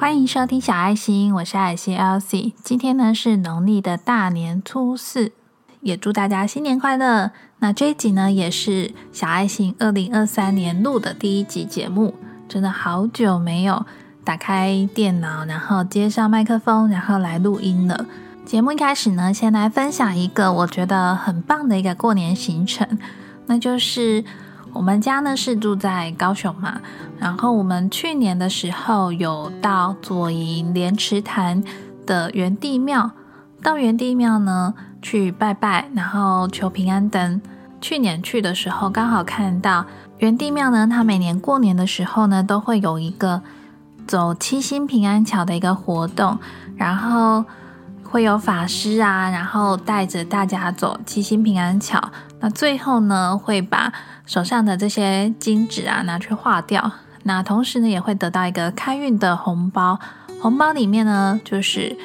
欢迎收听小爱心，我是爱心 LC。今天呢是农历的大年初四，也祝大家新年快乐。那这一集呢也是小爱心二零二三年录的第一集节目，真的好久没有打开电脑，然后接上麦克风，然后来录音了。节目一开始呢，先来分享一个我觉得很棒的一个过年行程，那就是我们家呢是住在高雄嘛。然后我们去年的时候有到左营莲池潭的元帝庙，到元帝庙呢去拜拜，然后求平安灯。去年去的时候刚好看到元帝庙呢，它每年过年的时候呢都会有一个走七星平安桥的一个活动，然后会有法师啊，然后带着大家走七星平安桥。那最后呢会把手上的这些金纸啊拿去化掉。那同时呢，也会得到一个开运的红包，红包里面呢，就是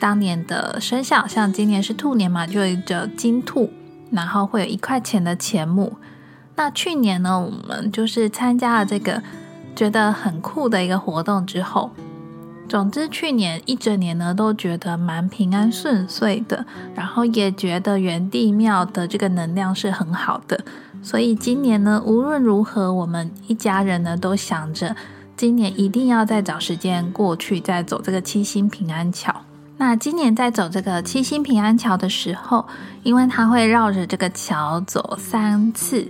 当年的生肖，像今年是兔年嘛，就有一个金兔，然后会有一块钱的钱目。那去年呢，我们就是参加了这个觉得很酷的一个活动之后，总之去年一整年呢，都觉得蛮平安顺遂的，然后也觉得元帝庙的这个能量是很好的。所以今年呢，无论如何，我们一家人呢都想着，今年一定要再找时间过去，再走这个七星平安桥。那今年在走这个七星平安桥的时候，因为它会绕着这个桥走三次，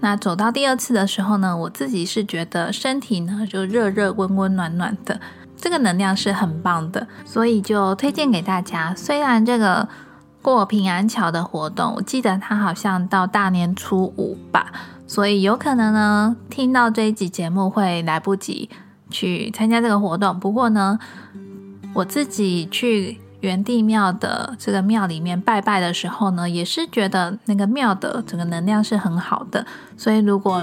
那走到第二次的时候呢，我自己是觉得身体呢就热热温温暖暖的，这个能量是很棒的，所以就推荐给大家。虽然这个。过平安桥的活动，我记得他好像到大年初五吧，所以有可能呢，听到这一集节目会来不及去参加这个活动。不过呢，我自己去元帝庙的这个庙里面拜拜的时候呢，也是觉得那个庙的整个能量是很好的。所以如果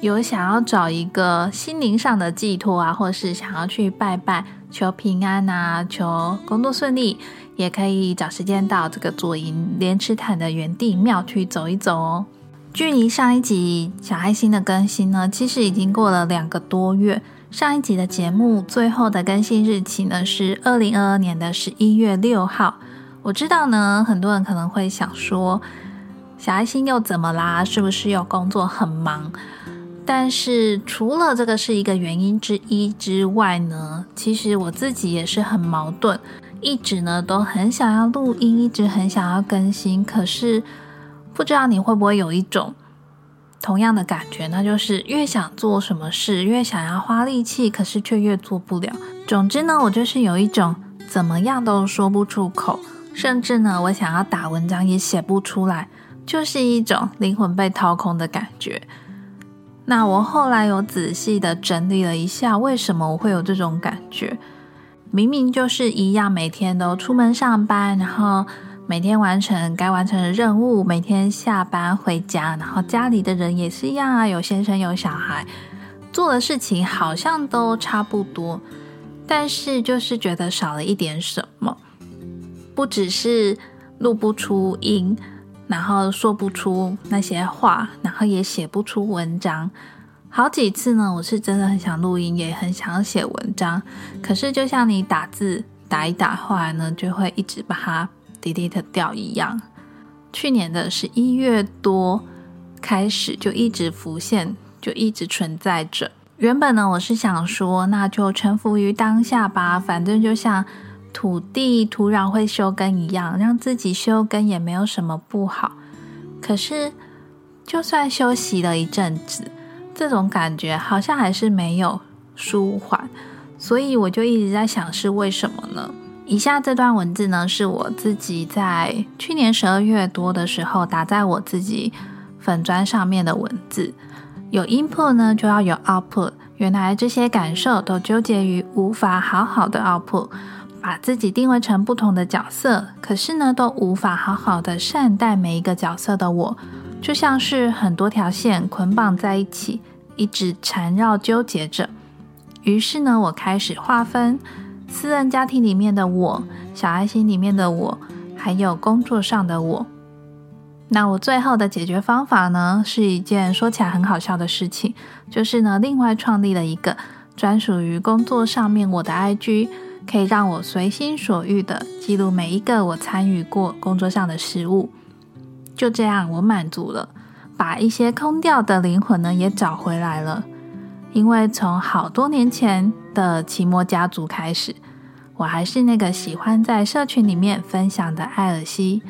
有想要找一个心灵上的寄托啊，或是想要去拜拜求平安啊，求工作顺利。也可以找时间到这个左营莲池潭的原地庙去走一走哦。距离上一集小爱心的更新呢，其实已经过了两个多月。上一集的节目最后的更新日期呢是二零二二年的十一月六号。我知道呢，很多人可能会想说，小爱心又怎么啦？是不是又工作很忙？但是除了这个是一个原因之一之外呢，其实我自己也是很矛盾。一直呢都很想要录音，一直很想要更新，可是不知道你会不会有一种同样的感觉，那就是越想做什么事，越想要花力气，可是却越做不了。总之呢，我就是有一种怎么样都说不出口，甚至呢，我想要打文章也写不出来，就是一种灵魂被掏空的感觉。那我后来有仔细的整理了一下，为什么我会有这种感觉？明明就是一样，每天都出门上班，然后每天完成该完成的任务，每天下班回家，然后家里的人也是一样啊，有先生有小孩，做的事情好像都差不多，但是就是觉得少了一点什么，不只是录不出音，然后说不出那些话，然后也写不出文章。好几次呢，我是真的很想录音，也很想写文章，可是就像你打字打一打，后来呢就会一直把它 delete 掉一样。去年的十一月多开始就一直浮现，就一直存在着。原本呢，我是想说，那就臣服于当下吧，反正就像土地土壤会休耕一样，让自己休耕也没有什么不好。可是，就算休息了一阵子。这种感觉好像还是没有舒缓，所以我就一直在想是为什么呢？以下这段文字呢，是我自己在去年十二月多的时候打在我自己粉砖上面的文字。有 input 呢，就要有 output。原来这些感受都纠结于无法好好的 output，把自己定位成不同的角色，可是呢，都无法好好的善待每一个角色的我。就像是很多条线捆绑在一起，一直缠绕纠结着。于是呢，我开始划分私人家庭里面的我、小爱心里面的我，还有工作上的我。那我最后的解决方法呢，是一件说起来很好笑的事情，就是呢，另外创立了一个专属于工作上面我的 IG，可以让我随心所欲的记录每一个我参与过工作上的事物。就这样，我满足了，把一些空掉的灵魂呢也找回来了。因为从好多年前的奇摩家族开始，我还是那个喜欢在社群里面分享的艾尔西。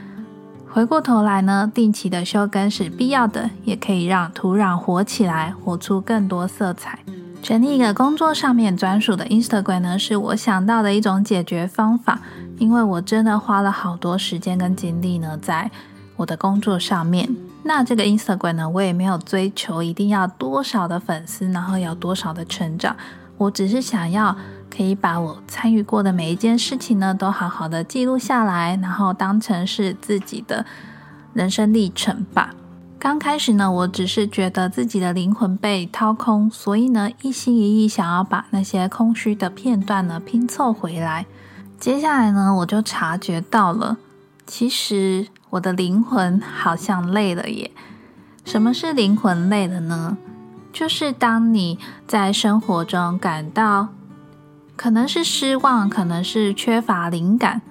回过头来呢，定期的修根是必要的，也可以让土壤活起来，活出更多色彩。成立一个工作上面专属的 Instagram 呢，是我想到的一种解决方法。因为我真的花了好多时间跟精力呢，在我的工作上面。那这个 Instagram 呢，我也没有追求一定要多少的粉丝，然后有多少的成长。我只是想要可以把我参与过的每一件事情呢，都好好的记录下来，然后当成是自己的人生历程吧。刚开始呢，我只是觉得自己的灵魂被掏空，所以呢，一心一意想要把那些空虚的片段呢拼凑回来。接下来呢，我就察觉到了，其实我的灵魂好像累了耶。什么是灵魂累了呢？就是当你在生活中感到可能是失望，可能是缺乏灵感，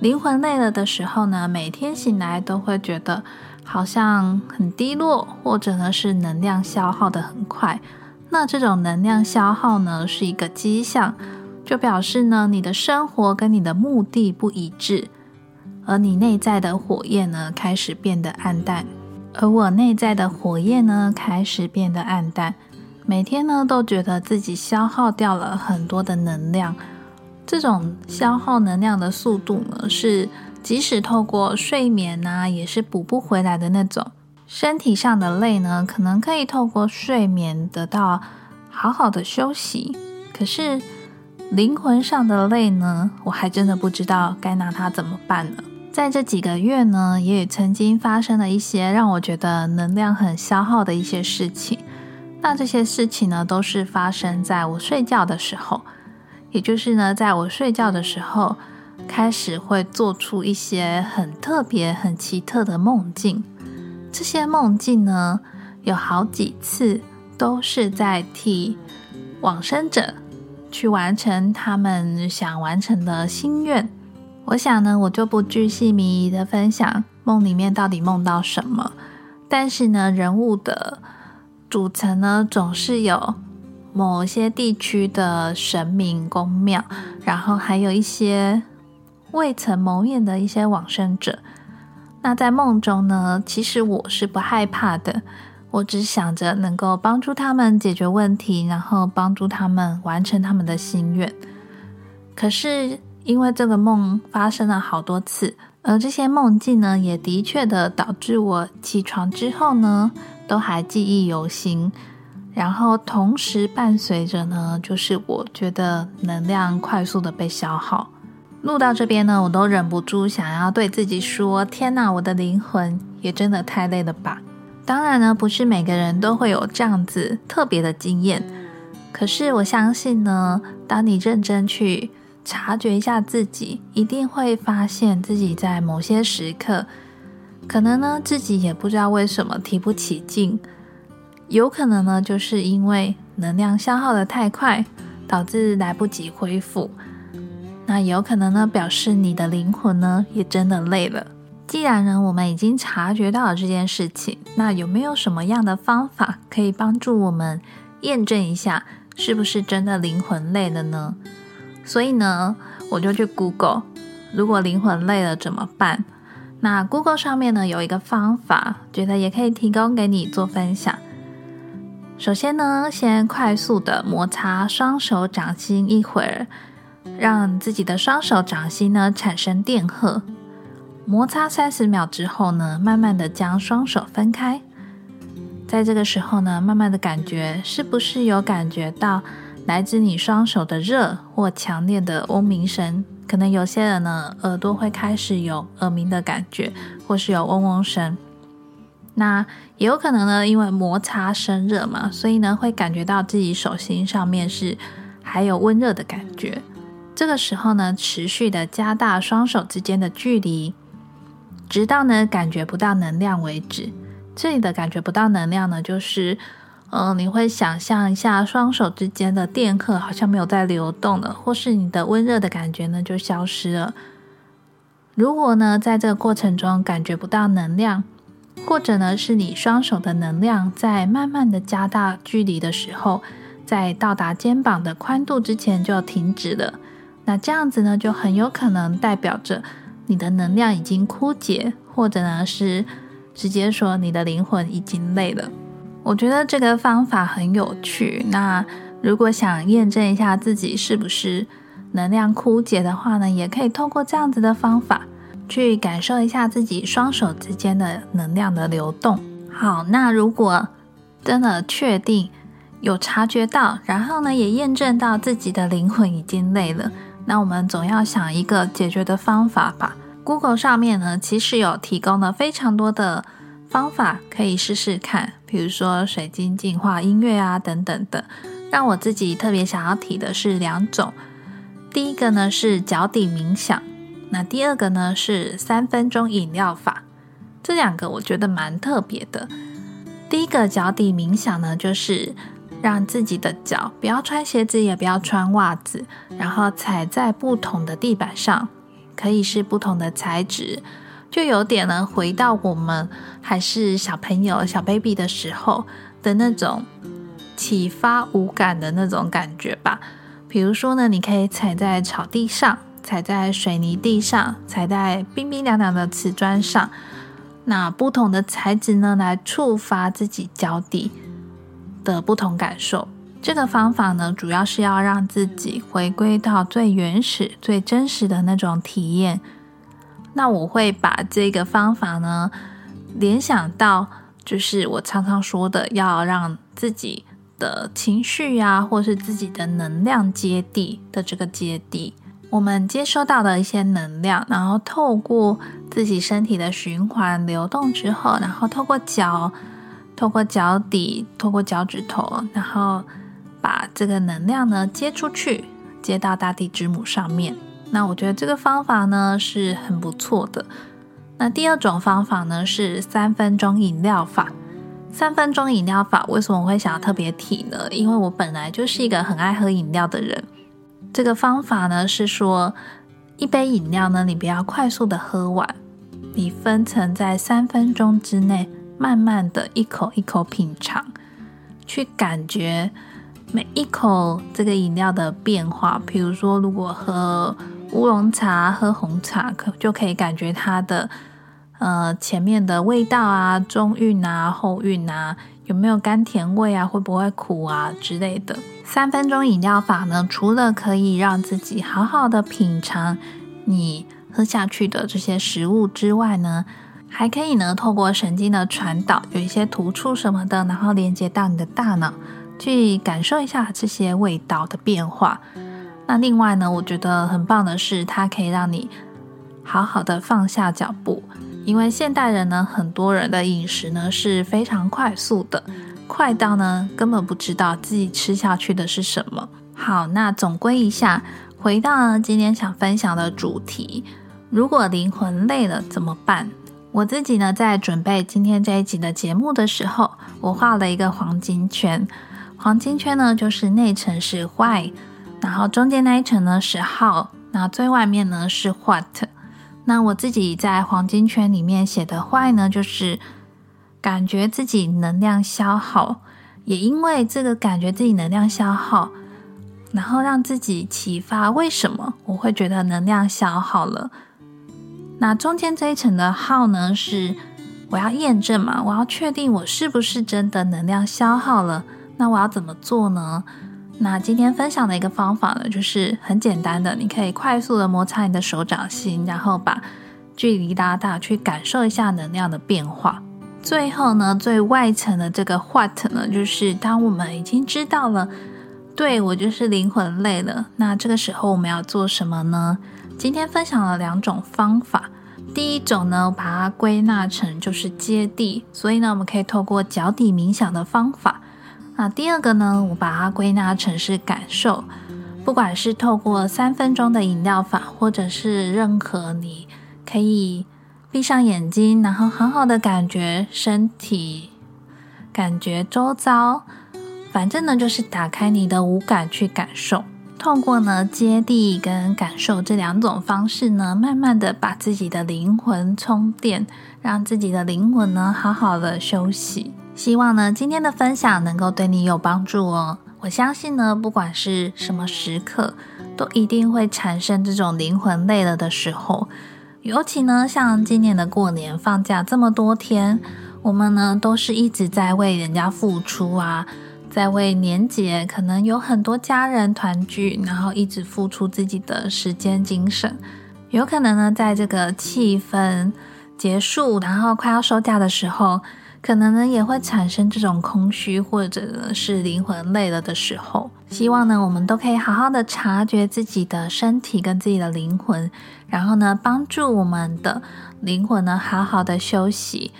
灵魂累了的时候呢，每天醒来都会觉得。好像很低落，或者呢是能量消耗的很快。那这种能量消耗呢是一个迹象，就表示呢你的生活跟你的目的不一致，而你内在的火焰呢开始变得暗淡。而我内在的火焰呢开始变得暗淡，每天呢都觉得自己消耗掉了很多的能量。这种消耗能量的速度呢是。即使透过睡眠呢，也是补不回来的那种。身体上的累呢，可能可以透过睡眠得到好好的休息。可是灵魂上的累呢，我还真的不知道该拿它怎么办呢。在这几个月呢，也曾经发生了一些让我觉得能量很消耗的一些事情。那这些事情呢，都是发生在我睡觉的时候，也就是呢，在我睡觉的时候。开始会做出一些很特别、很奇特的梦境。这些梦境呢，有好几次都是在替往生者去完成他们想完成的心愿。我想呢，我就不具细迷的分享梦里面到底梦到什么。但是呢，人物的组成呢，总是有某些地区的神明宫庙，然后还有一些。未曾谋面的一些往生者，那在梦中呢？其实我是不害怕的，我只想着能够帮助他们解决问题，然后帮助他们完成他们的心愿。可是因为这个梦发生了好多次，而这些梦境呢，也的确的导致我起床之后呢，都还记忆犹新。然后同时伴随着呢，就是我觉得能量快速的被消耗。录到这边呢，我都忍不住想要对自己说：“天哪，我的灵魂也真的太累了吧！”当然呢，不是每个人都会有这样子特别的经验。可是我相信呢，当你认真去察觉一下自己，一定会发现自己在某些时刻，可能呢自己也不知道为什么提不起劲。有可能呢，就是因为能量消耗的太快，导致来不及恢复。那有可能呢，表示你的灵魂呢也真的累了。既然呢，我们已经察觉到了这件事情，那有没有什么样的方法可以帮助我们验证一下是不是真的灵魂累了呢？所以呢，我就去 Google，如果灵魂累了怎么办？那 Google 上面呢有一个方法，觉得也可以提供给你做分享。首先呢，先快速的摩擦双手掌心一会儿。让自己的双手掌心呢产生电荷，摩擦三十秒之后呢，慢慢的将双手分开。在这个时候呢，慢慢的感觉是不是有感觉到来自你双手的热或强烈的嗡鸣声？可能有些人呢耳朵会开始有耳鸣的感觉，或是有嗡嗡声。那也有可能呢，因为摩擦生热嘛，所以呢会感觉到自己手心上面是还有温热的感觉。这个时候呢，持续的加大双手之间的距离，直到呢感觉不到能量为止。这里的感觉不到能量呢，就是嗯，你会想象一下双手之间的电荷好像没有在流动了，或是你的温热的感觉呢就消失了。如果呢在这个过程中感觉不到能量，或者呢是你双手的能量在慢慢的加大距离的时候，在到达肩膀的宽度之前就停止了，那这样子呢就很有可能代表着你的能量已经枯竭，或者呢是直接说你的灵魂已经累了。我觉得这个方法很有趣。那如果想验证一下自己是不是能量枯竭的话呢，也可以透过这样子的方法去感受一下自己双手之间的能量的流动。好，那如果真的确定有察觉到，然后呢也验证到自己的灵魂已经累了，那我们总要想一个解决的方法吧。Google 上面呢其实有提供了非常多的。方法可以试试看，比如说水晶净化音乐啊等等的。让我自己特别想要提的是两种，第一个呢是脚底冥想，那第二个呢是三分钟饮料法。这两个我觉得蛮特别的。第一个脚底冥想呢，就是让自己的脚不要穿鞋子，也不要穿袜子，然后踩在不同的地板上，可以是不同的材质。就有点呢，回到我们还是小朋友、小 baby 的时候的那种启发无感的那种感觉吧。比如说呢，你可以踩在草地上，踩在水泥地上，踩在冰冰凉凉的瓷砖上，那不同的材质呢，来触发自己脚底的不同感受。这个方法呢，主要是要让自己回归到最原始、最真实的那种体验。那我会把这个方法呢联想到，就是我常常说的，要让自己的情绪呀，或是自己的能量接地的这个接地。我们接收到的一些能量，然后透过自己身体的循环流动之后，然后透过脚，透过脚底，透过脚趾头，然后把这个能量呢接出去，接到大地之母上面。那我觉得这个方法呢是很不错的。那第二种方法呢是三分钟饮料法。三分钟饮料法为什么我会想要特别提呢？因为我本来就是一个很爱喝饮料的人。这个方法呢是说，一杯饮料呢你不要快速的喝完，你分层在三分钟之内，慢慢的一口一口品尝，去感觉每一口这个饮料的变化。比如说，如果喝乌龙茶喝红茶可就可以感觉它的呃前面的味道啊，中韵啊，后韵啊，有没有甘甜味啊，会不会苦啊之类的。三分钟饮料法呢，除了可以让自己好好的品尝你喝下去的这些食物之外呢，还可以呢透过神经的传导，有一些突触什么的，然后连接到你的大脑，去感受一下这些味道的变化。那另外呢，我觉得很棒的是，它可以让你好好的放下脚步，因为现代人呢，很多人的饮食呢是非常快速的，快到呢根本不知道自己吃下去的是什么。好，那总归一下，回到今天想分享的主题，如果灵魂累了怎么办？我自己呢，在准备今天这一集的节目的时候，我画了一个黄金圈，黄金圈呢就是内层是 why。然后中间那一层呢是 how，那最外面呢是 what。那我自己在黄金圈里面写的坏呢，就是感觉自己能量消耗，也因为这个感觉自己能量消耗，然后让自己启发为什么我会觉得能量消耗了。那中间这一层的耗呢，是我要验证嘛，我要确定我是不是真的能量消耗了，那我要怎么做呢？那今天分享的一个方法呢，就是很简单的，你可以快速的摩擦你的手掌心，然后把距离拉大，去感受一下能量的变化。最后呢，最外层的这个 what 呢，就是当我们已经知道了，对我就是灵魂累了，那这个时候我们要做什么呢？今天分享了两种方法，第一种呢，把它归纳成就是接地，所以呢，我们可以透过脚底冥想的方法。那第二个呢，我把它归纳成是感受，不管是透过三分钟的饮料法，或者是任何你可以闭上眼睛，然后好好的感觉身体，感觉周遭反正呢，就是打开你的五感去感受，透过呢接地跟感受这两种方式呢，慢慢的把自己的灵魂充电，让自己的灵魂呢好好的休息。希望呢今天的分享能够对你有帮助哦。我相信呢，不管是什么时刻，都一定会产生这种灵魂累了的时候。尤其呢，像今年的过年放假这么多天，我们呢都是一直在为人家付出啊，在为年节可能有很多家人团聚，然后一直付出自己的时间精神。有可能呢，在这个气氛结束，然后快要收假的时候。可能呢也会产生这种空虚，或者是灵魂累了的时候。希望呢我们都可以好好的察觉自己的身体跟自己的灵魂，然后呢帮助我们的灵魂呢好好的休息，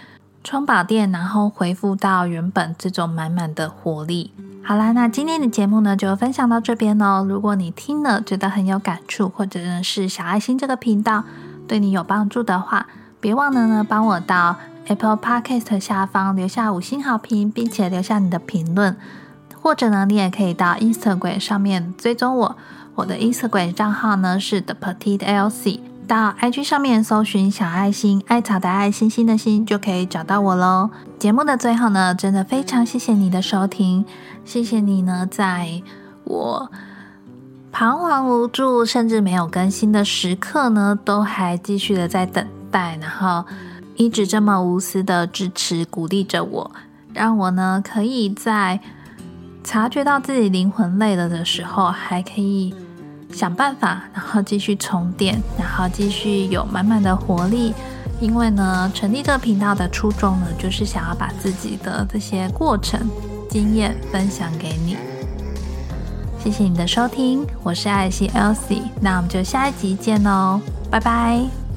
充饱电，然后恢复到原本这种满满的活力。好啦，那今天的节目呢就分享到这边喽。如果你听了觉得很有感触，或者呢是小爱心这个频道对你有帮助的话，别忘了呢帮我到。Apple Podcast 下方留下五星好评，并且留下你的评论，或者呢，你也可以到 Instagram 上面追踪我。我的 Instagram 账号呢是 The Petite LC，到 IG 上面搜寻小爱心，爱草的爱心心的心，就可以找到我喽。节目的最后呢，真的非常谢谢你的收听，谢谢你呢，在我彷徨无助，甚至没有更新的时刻呢，都还继续的在等待，然后。一直这么无私的支持、鼓励着我，让我呢可以在察觉到自己灵魂累了的时候，还可以想办法，然后继续充电，然后继续有满满的活力。因为呢，成立这个频道的初衷呢，就是想要把自己的这些过程经验分享给你。谢谢你的收听，我是艾希 Elsie，那我们就下一集见喽，拜拜。